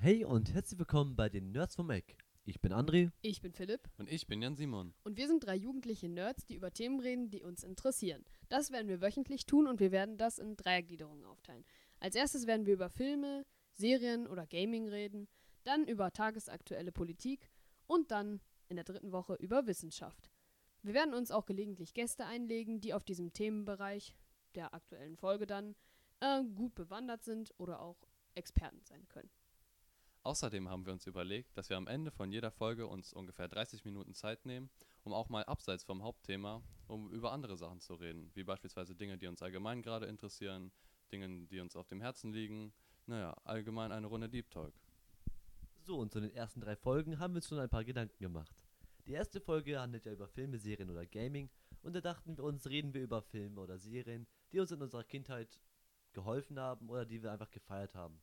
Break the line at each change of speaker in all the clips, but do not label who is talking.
Hey und herzlich willkommen bei den Nerds vom Eck. Ich bin André.
Ich bin Philipp
Und ich bin Jan Simon.
und wir sind drei jugendliche Nerds, die über Themen reden, die uns interessieren. Das werden wir wöchentlich tun und wir werden das in Dreiergliederungen aufteilen. Als erstes werden wir über Filme, Serien oder Gaming reden, dann über tagesaktuelle Politik und dann in der dritten Woche über Wissenschaft. Wir werden uns auch gelegentlich Gäste einlegen, die auf diesem Themenbereich der aktuellen Folge dann äh, gut bewandert sind oder auch Experten sein können.
Außerdem haben wir uns überlegt, dass wir am Ende von jeder Folge uns ungefähr 30 Minuten Zeit nehmen, um auch mal abseits vom Hauptthema, um über andere Sachen zu reden, wie beispielsweise Dinge, die uns allgemein gerade interessieren, Dinge, die uns auf dem Herzen liegen, naja, allgemein eine Runde Deep Talk.
So, und zu den ersten drei Folgen haben wir uns schon ein paar Gedanken gemacht. Die erste Folge handelt ja über Filme, Serien oder Gaming und da dachten wir uns, reden wir über Filme oder Serien, die uns in unserer Kindheit geholfen haben oder die wir einfach gefeiert haben.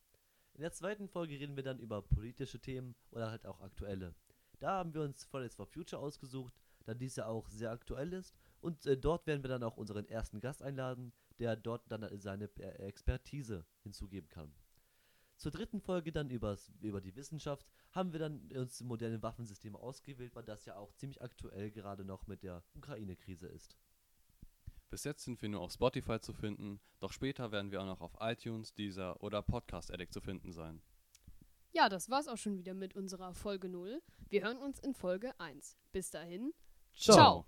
In der zweiten Folge reden wir dann über politische Themen oder halt auch aktuelle. Da haben wir uns Fridays for Future ausgesucht, da dies ja auch sehr aktuell ist und äh, dort werden wir dann auch unseren ersten Gast einladen, der dort dann seine äh, Expertise hinzugeben kann. Zur dritten Folge dann übers, über die Wissenschaft haben wir dann uns moderne Waffensysteme ausgewählt, weil das ja auch ziemlich aktuell gerade noch mit der Ukraine-Krise ist.
Bis jetzt sind wir nur auf Spotify zu finden, doch später werden wir auch noch auf iTunes, Deezer oder Podcast Addict zu finden sein.
Ja, das war's auch schon wieder mit unserer Folge 0. Wir hören uns in Folge 1. Bis dahin,
Ciao.
ciao.